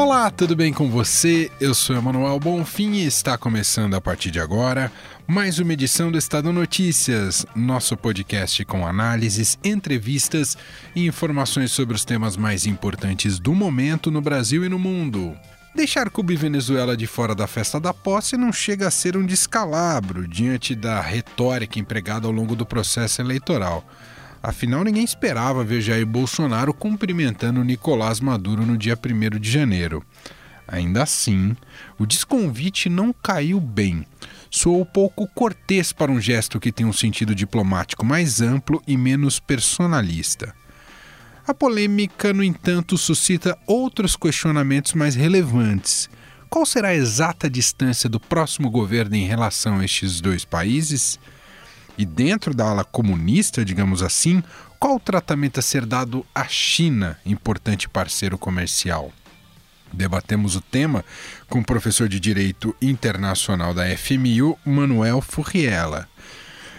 Olá, tudo bem com você? Eu sou Emanuel Bonfim e está começando a partir de agora mais uma edição do Estado Notícias, nosso podcast com análises, entrevistas e informações sobre os temas mais importantes do momento no Brasil e no mundo. Deixar Cuba e Venezuela de fora da festa da posse não chega a ser um descalabro diante da retórica empregada ao longo do processo eleitoral. Afinal, ninguém esperava ver Jair Bolsonaro cumprimentando Nicolás Maduro no dia 1 de janeiro. Ainda assim, o desconvite não caiu bem. Soou pouco cortês para um gesto que tem um sentido diplomático mais amplo e menos personalista. A polêmica, no entanto, suscita outros questionamentos mais relevantes. Qual será a exata distância do próximo governo em relação a estes dois países? E dentro da ala comunista, digamos assim, qual o tratamento a ser dado à China, importante parceiro comercial? Debatemos o tema com o professor de Direito Internacional da FMU, Manuel Furriela.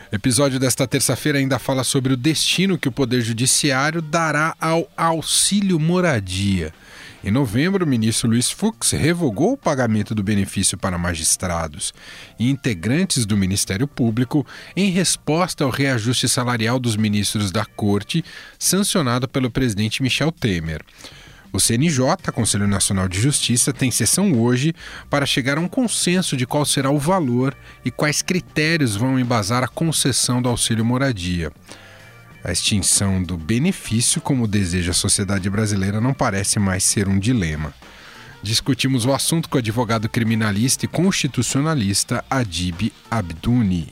Episódio desta terça-feira ainda fala sobre o destino que o Poder Judiciário dará ao auxílio moradia. Em novembro, o ministro Luiz Fux revogou o pagamento do benefício para magistrados e integrantes do Ministério Público em resposta ao reajuste salarial dos ministros da Corte, sancionado pelo presidente Michel Temer. O CNJ, Conselho Nacional de Justiça, tem sessão hoje para chegar a um consenso de qual será o valor e quais critérios vão embasar a concessão do auxílio moradia. A extinção do benefício, como deseja a sociedade brasileira, não parece mais ser um dilema. Discutimos o assunto com o advogado criminalista e constitucionalista Adib Abduni.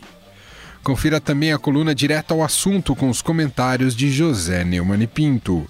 Confira também a coluna direto ao assunto com os comentários de José Neumann Pinto.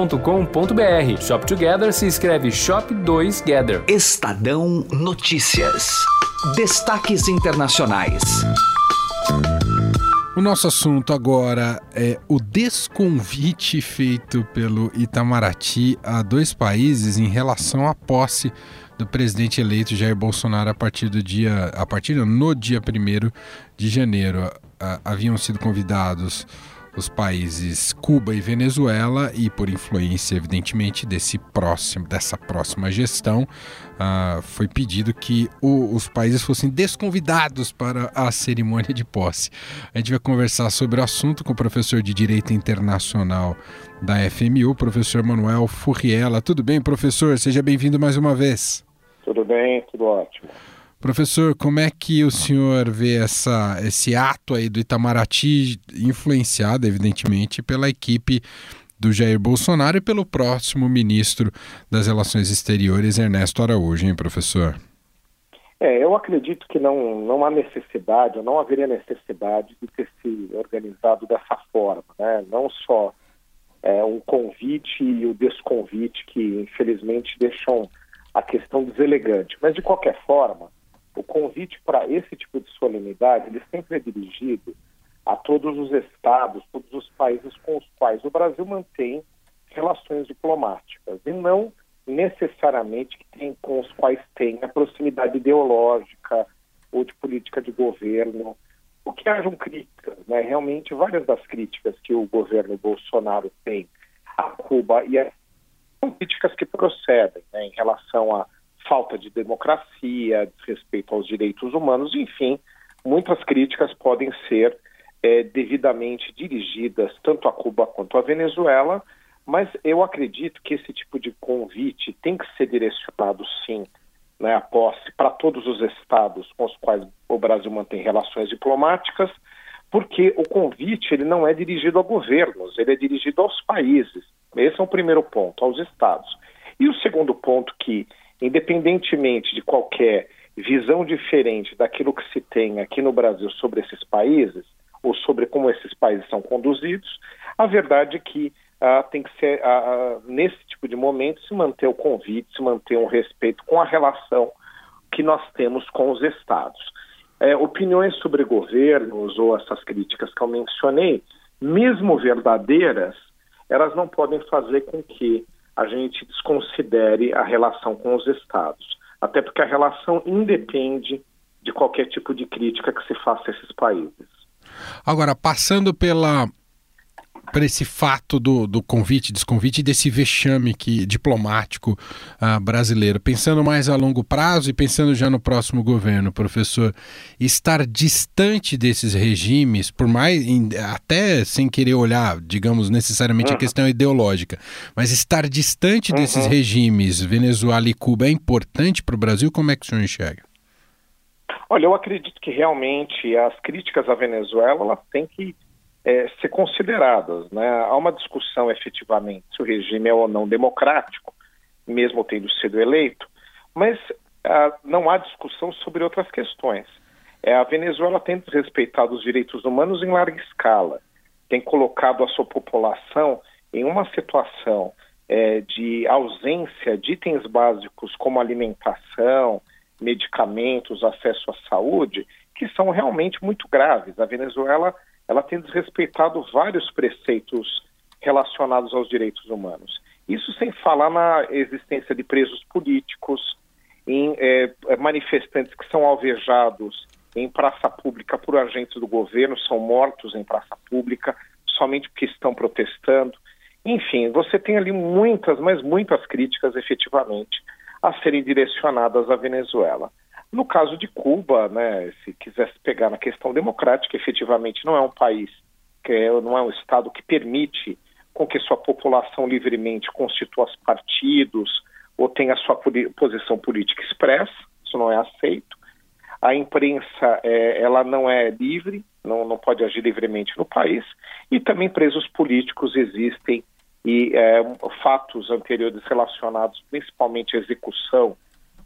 shoptogether.com.br. Shop Together se escreve Shop 2 Gather. Estadão Notícias. Destaques internacionais. O nosso assunto agora é o desconvite feito pelo Itamaraty a dois países em relação à posse do presidente eleito Jair Bolsonaro a partir do dia, a partir no dia 1 de janeiro. Haviam sido convidados os países Cuba e Venezuela e por influência evidentemente desse próximo dessa próxima gestão uh, foi pedido que o, os países fossem desconvidados para a cerimônia de posse. A gente vai conversar sobre o assunto com o professor de Direito Internacional da FMU, professor Manuel Furriela. Tudo bem, professor? Seja bem-vindo mais uma vez. Tudo bem, tudo ótimo. Professor, como é que o senhor vê essa, esse ato aí do Itamaraty, influenciado, evidentemente, pela equipe do Jair Bolsonaro e pelo próximo ministro das Relações Exteriores, Ernesto Araújo, hein, professor? É, eu acredito que não, não há necessidade, ou não haveria necessidade de ter se organizado dessa forma, né? Não só é, um convite e o desconvite que, infelizmente, deixam a questão deselegante, mas, de qualquer forma, o convite para esse tipo de solenidade ele sempre é dirigido a todos os estados, todos os países com os quais o Brasil mantém relações diplomáticas e não necessariamente tem, com os quais tem a proximidade ideológica ou de política de governo. O que hajam críticas, né? realmente várias das críticas que o governo Bolsonaro tem a Cuba e a... são críticas que procedem né, em relação a falta de democracia, desrespeito aos direitos humanos, enfim, muitas críticas podem ser é, devidamente dirigidas tanto a Cuba quanto a Venezuela, mas eu acredito que esse tipo de convite tem que ser direcionado, sim, né, a posse para todos os estados com os quais o Brasil mantém relações diplomáticas, porque o convite ele não é dirigido a governos, ele é dirigido aos países. Esse é o primeiro ponto, aos estados. E o segundo ponto que, independentemente de qualquer visão diferente daquilo que se tem aqui no Brasil sobre esses países, ou sobre como esses países são conduzidos, a verdade é que ah, tem que ser, ah, nesse tipo de momento, se manter o convite, se manter um respeito com a relação que nós temos com os estados. É, opiniões sobre governos ou essas críticas que eu mencionei, mesmo verdadeiras, elas não podem fazer com que a gente desconsidere a relação com os estados. Até porque a relação independe de qualquer tipo de crítica que se faça a esses países. Agora, passando pela para esse fato do, do convite, desconvite desse vexame que, diplomático uh, brasileiro. Pensando mais a longo prazo e pensando já no próximo governo, professor, estar distante desses regimes, por mais até sem querer olhar, digamos, necessariamente uhum. a questão ideológica, mas estar distante uhum. desses regimes, Venezuela e Cuba, é importante para o Brasil? Como é que o senhor enxerga? Olha, eu acredito que realmente as críticas à Venezuela elas têm que é, ser consideradas. Né? Há uma discussão efetivamente se o regime é ou não democrático, mesmo tendo sido eleito, mas ah, não há discussão sobre outras questões. É, a Venezuela tem desrespeitado os direitos humanos em larga escala, tem colocado a sua população em uma situação é, de ausência de itens básicos como alimentação, medicamentos, acesso à saúde, que são realmente muito graves. A Venezuela ela tem desrespeitado vários preceitos relacionados aos direitos humanos. Isso sem falar na existência de presos políticos, em é, manifestantes que são alvejados em praça pública por agentes do governo, são mortos em praça pública somente porque estão protestando. Enfim, você tem ali muitas, mas muitas críticas efetivamente a serem direcionadas à Venezuela. No caso de Cuba, né, se quisesse pegar na questão democrática, efetivamente não é um país, que é, não é um Estado que permite com que sua população livremente constitua partidos ou tenha sua posição política expressa, isso não é aceito. A imprensa, é, ela não é livre, não, não pode agir livremente no país, e também presos políticos existem e é, fatos anteriores relacionados principalmente à execução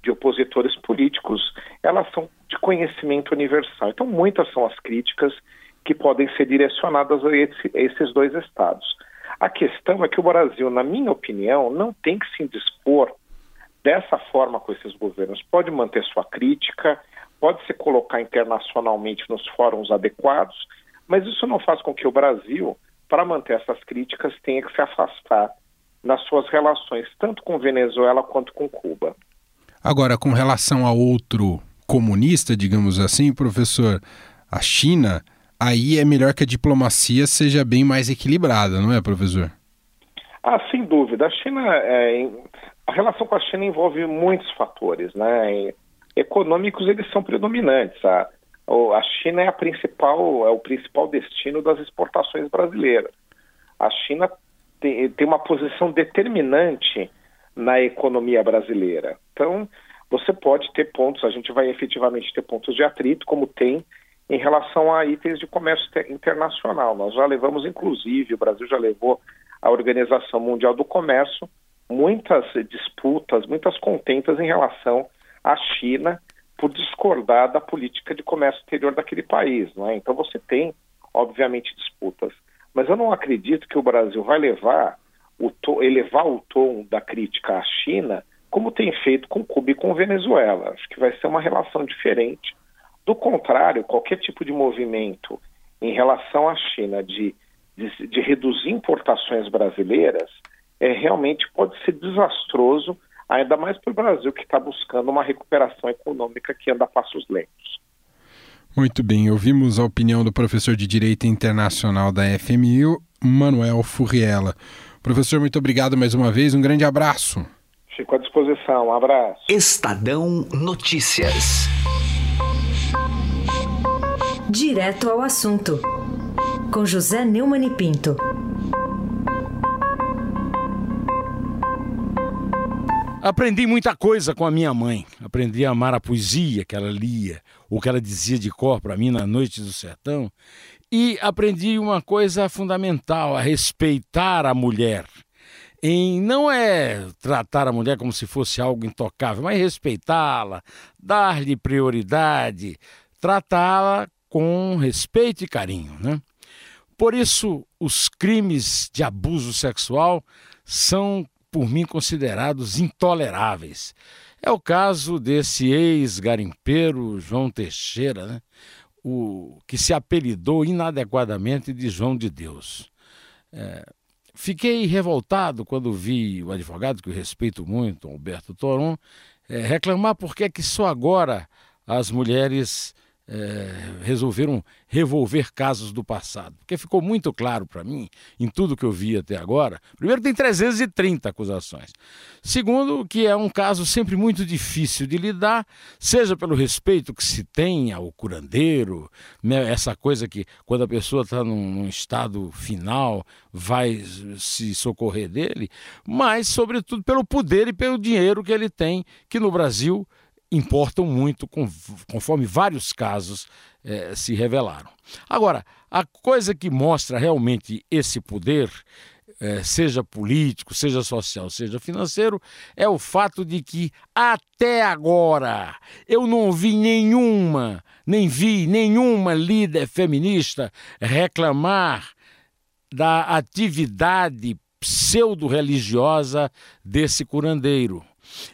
de opositores políticos, elas são de conhecimento universal. Então, muitas são as críticas que podem ser direcionadas a, esse, a esses dois estados. A questão é que o Brasil, na minha opinião, não tem que se indispor dessa forma com esses governos. Pode manter sua crítica, pode se colocar internacionalmente nos fóruns adequados, mas isso não faz com que o Brasil, para manter essas críticas, tenha que se afastar nas suas relações, tanto com Venezuela quanto com Cuba. Agora, com relação a outro comunista, digamos assim, professor, a China, aí é melhor que a diplomacia seja bem mais equilibrada, não é, professor? Ah, sem dúvida. A China, é, a relação com a China envolve muitos fatores, né? Econômicos eles são predominantes. A, a China é a principal, é o principal destino das exportações brasileiras. A China tem, tem uma posição determinante na economia brasileira. Então, você pode ter pontos, a gente vai efetivamente ter pontos de atrito, como tem em relação a itens de comércio internacional. Nós já levamos, inclusive, o Brasil já levou a Organização Mundial do Comércio muitas disputas, muitas contentas em relação à China por discordar da política de comércio exterior daquele país. Não é? Então você tem, obviamente, disputas. Mas eu não acredito que o Brasil vai levar o tom, elevar o tom da crítica à China, como tem feito com Cuba e com Venezuela. Acho que vai ser uma relação diferente. Do contrário, qualquer tipo de movimento em relação à China de, de, de reduzir importações brasileiras é, realmente pode ser desastroso, ainda mais para o Brasil, que está buscando uma recuperação econômica que anda a passos lentos. Muito bem, ouvimos a opinião do professor de Direito Internacional da FMI, Manuel Furriela. Professor, muito obrigado mais uma vez. Um grande abraço. Fico à disposição. Um abraço. Estadão Notícias. Direto ao assunto. Com José Neumann e Pinto. Aprendi muita coisa com a minha mãe. Aprendi a amar a poesia que ela lia, o que ela dizia de cor para mim na noite do sertão. E aprendi uma coisa fundamental: a respeitar a mulher. Em não é tratar a mulher como se fosse algo intocável, mas respeitá-la, dar-lhe prioridade, tratá-la com respeito e carinho, né? Por isso, os crimes de abuso sexual são, por mim, considerados intoleráveis. É o caso desse ex-garimpeiro João Teixeira, né? o, que se apelidou inadequadamente de João de Deus. É, fiquei revoltado quando vi o advogado, que eu respeito muito, Alberto Toron, é, reclamar porque é que só agora as mulheres é, resolveram revolver casos do passado. Porque ficou muito claro para mim, em tudo que eu vi até agora, primeiro, tem 330 acusações. Segundo, que é um caso sempre muito difícil de lidar, seja pelo respeito que se tem ao curandeiro, né, essa coisa que quando a pessoa está num, num estado final, vai se socorrer dele, mas, sobretudo, pelo poder e pelo dinheiro que ele tem, que no Brasil importam muito, conforme vários casos eh, se revelaram. Agora, a coisa que mostra realmente esse poder, eh, seja político, seja social, seja financeiro, é o fato de que até agora eu não vi nenhuma, nem vi nenhuma líder feminista reclamar da atividade pseudo-religiosa desse curandeiro.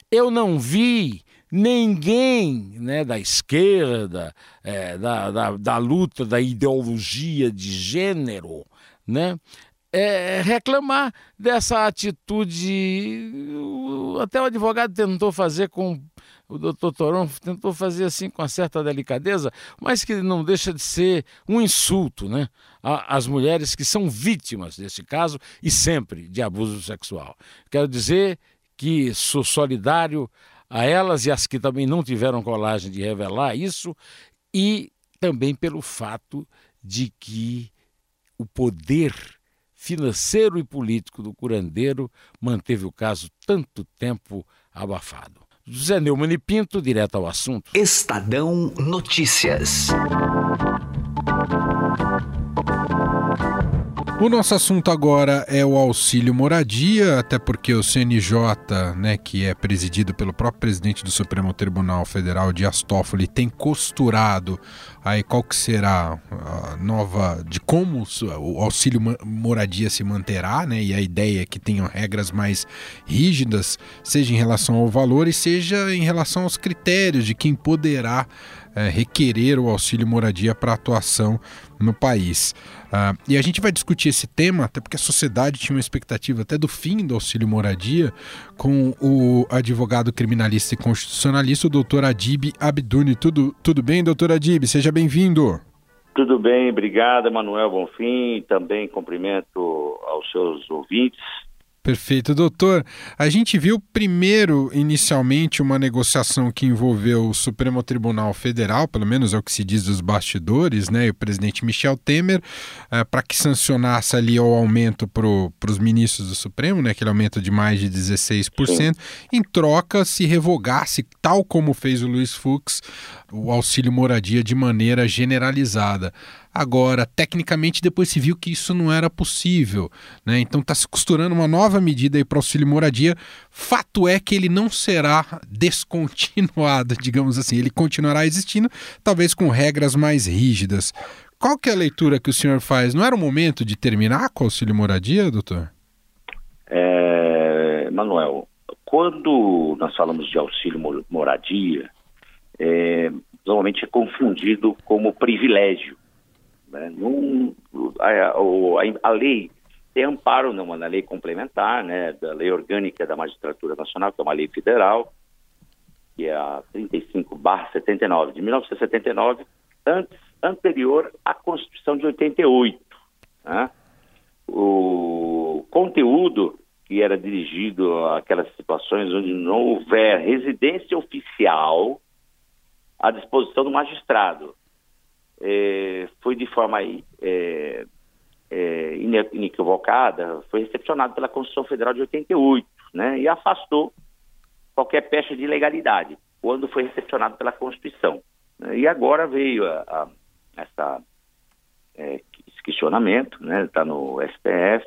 Eu não vi ninguém né, da esquerda, é, da, da, da, luta da ideologia de gênero, né, é, reclamar dessa atitude. Até o advogado tentou fazer com. O doutor Toron tentou fazer assim com uma certa delicadeza, mas que não deixa de ser um insulto né, às mulheres que são vítimas desse caso e sempre de abuso sexual. Quero dizer que sou solidário a elas e as que também não tiveram coragem de revelar isso, e também pelo fato de que o poder financeiro e político do curandeiro manteve o caso tanto tempo abafado. José Neumann e Pinto, direto ao assunto. Estadão Notícias. O nosso assunto agora é o auxílio moradia, até porque o CNJ, né, que é presidido pelo próprio presidente do Supremo Tribunal Federal, Dias Toffoli, tem costurado aí qual que será a nova de como o auxílio moradia se manterá, né? E a ideia é que tenham regras mais rígidas, seja em relação ao valor e seja em relação aos critérios de quem poderá é, requerer o auxílio moradia para atuação no país. Uh, e a gente vai discutir esse tema, até porque a sociedade tinha uma expectativa até do fim do auxílio moradia, com o advogado criminalista e constitucionalista, o doutor Adib Abduni. Tudo, tudo bem, doutor Adib? Seja bem-vindo. Tudo bem, obrigado, Manuel Bonfim. Também cumprimento aos seus ouvintes Perfeito, doutor. A gente viu primeiro, inicialmente, uma negociação que envolveu o Supremo Tribunal Federal, pelo menos é o que se diz dos bastidores, né, e o presidente Michel Temer, é, para que sancionasse ali o aumento para os ministros do Supremo, né, aquele aumento de mais de 16%, em troca se revogasse, tal como fez o Luiz Fux, o auxílio moradia de maneira generalizada. Agora, tecnicamente, depois se viu que isso não era possível, né? Então está se costurando uma nova medida para o auxílio moradia. Fato é que ele não será descontinuado, digamos assim, ele continuará existindo, talvez com regras mais rígidas. Qual que é a leitura que o senhor faz? Não era o momento de terminar com o auxílio moradia, doutor? É, Manuel, quando nós falamos de auxílio moradia, é, normalmente é confundido como privilégio. Né? Num, a, a, a, lei tem amparo numa, na lei complementar, né, da lei orgânica da magistratura nacional, que é uma lei federal, que é a 35/79 de 1979, antes, anterior à Constituição de 88. Né? O conteúdo que era dirigido àquelas situações onde não houver residência oficial à disposição do magistrado é, foi de forma é, é, inequivocada, foi recepcionado pela Constituição Federal de 88, né, e afastou qualquer pecha de ilegalidade, quando foi recepcionado pela Constituição. Né, e agora veio a, a, essa, é, esse questionamento, está né, no STF,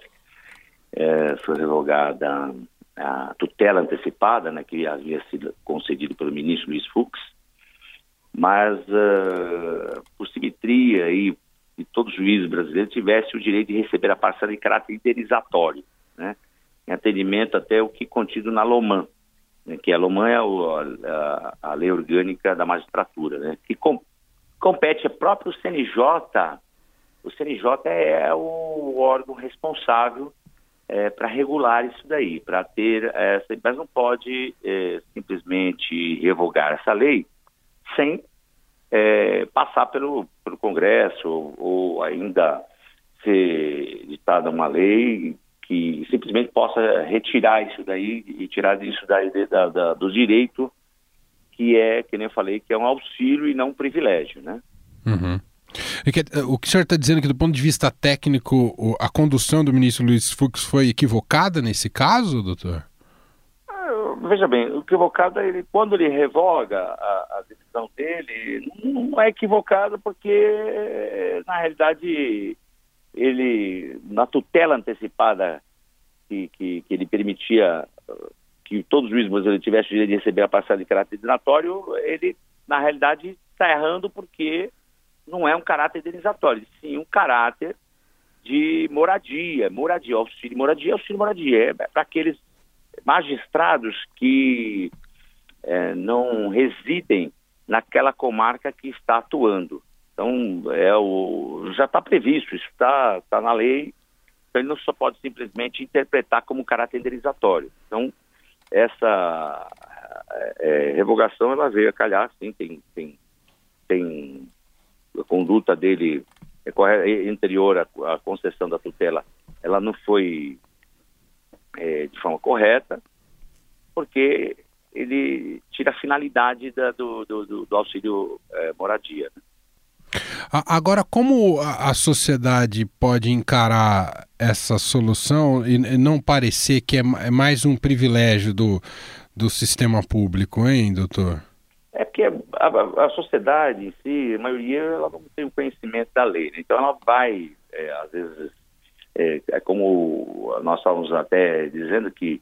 é, foi revogada a tutela antecipada, né, que havia sido concedida pelo ministro Luiz Fux, mas uh, por simetria e que todo juiz brasileiro tivesse o direito de receber a parcela de caráter indenizatório, né, em atendimento até o que contido na LOMAN, né, que a LOMAN é o, a, a, lei orgânica da magistratura, né, que com, compete ao próprio CNJ, o CNJ é o órgão responsável é, para regular isso daí, para ter essa, mas não pode é, simplesmente revogar essa lei sem é, passar pelo, pelo Congresso ou, ou ainda ser ditada uma lei que simplesmente possa retirar isso daí e tirar isso daí de, da, da, do direito que é, que nem eu falei, que é um auxílio e não um privilégio, né? Uhum. Eh, o que o senhor está dizendo é que, do ponto de vista técnico, a condução do ministro Luiz Fux foi equivocada nesse caso, doutor? Veja bem, o equivocado é ele, quando ele revoga a, a decisão dele, não é equivocado porque, na realidade, ele, na tutela antecipada que, que, que ele permitia que todos os juízes brasileiros tivessem o direito de receber a parcela de caráter dinatório, ele, na realidade, está errando porque não é um caráter indenizatório, sim um caráter de moradia, moradia, auxílio moradia, auxílio moradia, é para aqueles magistrados que é, não residem naquela comarca que está atuando. Então, é o, já está previsto, isso está tá na lei, então ele não só pode simplesmente interpretar como caráter indenizatório. Então, essa é, revogação, ela veio a calhar, sim, tem, tem, tem a conduta dele é anterior à, à, concessão da tutela, ela não foi é, de forma correta, porque ele tira a finalidade da, do, do, do, auxílio é, moradia. Né? Agora, como a sociedade pode encarar essa solução e não parecer que é, é mais um privilégio do, do sistema público, hein, doutor? É porque a, a, sociedade em si, a maioria, ela não tem o conhecimento da lei. Né? Então, ela vai, é, às vezes, é, é, como nós estávamos até dizendo que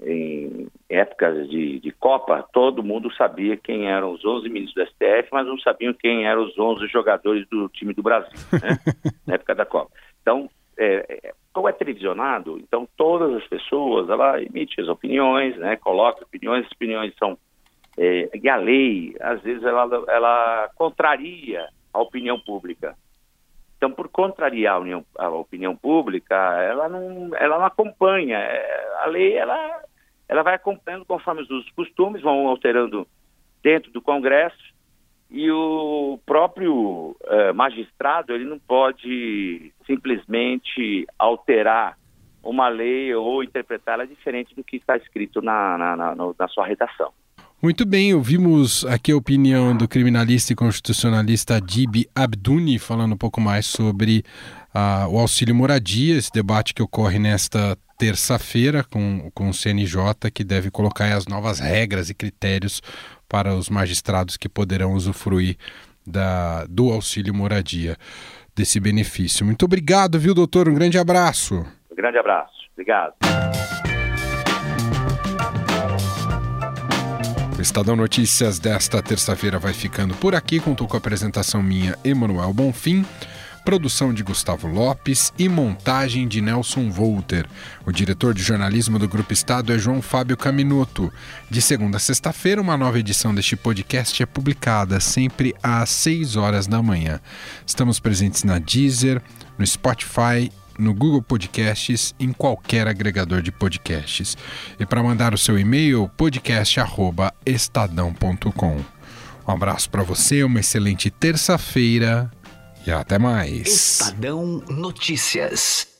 em épocas de, de, Copa, todo mundo sabia quem eram os 11 ministros do STF, mas não sabiam quem eram os 11 jogadores do time do Brasil, né? na época da Copa. Então, é, é, como é televisionado, então todas as pessoas, ela emite as opiniões, né, coloca opiniões, as opiniões são é, e a lei, às vezes, ela, ela contraria a opinião pública. Então, por contrariar a, união, a opinião pública, ela não, ela não acompanha. É, a lei, ela, ela vai acompanhando conforme os costumes, vão alterando dentro do Congresso, e o próprio eh, magistrado, ele não pode simplesmente alterar uma lei ou interpretá-la diferente do que está escrito na, na, na, na sua redação. Muito bem, ouvimos aqui a opinião do criminalista e constitucionalista Adib Abduni falando um pouco mais sobre uh, o auxílio moradia, esse debate que ocorre nesta terça-feira com, com o CNJ, que deve colocar as novas regras e critérios para os magistrados que poderão usufruir da, do auxílio moradia, desse benefício. Muito obrigado, viu, doutor? Um grande abraço. Um grande abraço. Obrigado. Estadão Notícias desta terça-feira vai ficando por aqui. Contou com a apresentação minha, Emanuel Bonfim, produção de Gustavo Lopes e montagem de Nelson Volter. O diretor de jornalismo do Grupo Estado é João Fábio Caminoto. De segunda a sexta-feira, uma nova edição deste podcast é publicada, sempre às 6 horas da manhã. Estamos presentes na Deezer, no Spotify no Google Podcasts, em qualquer agregador de podcasts. E para mandar o seu e-mail, podcast@estadão.com. Um abraço para você, uma excelente terça-feira e até mais. Estadão Notícias.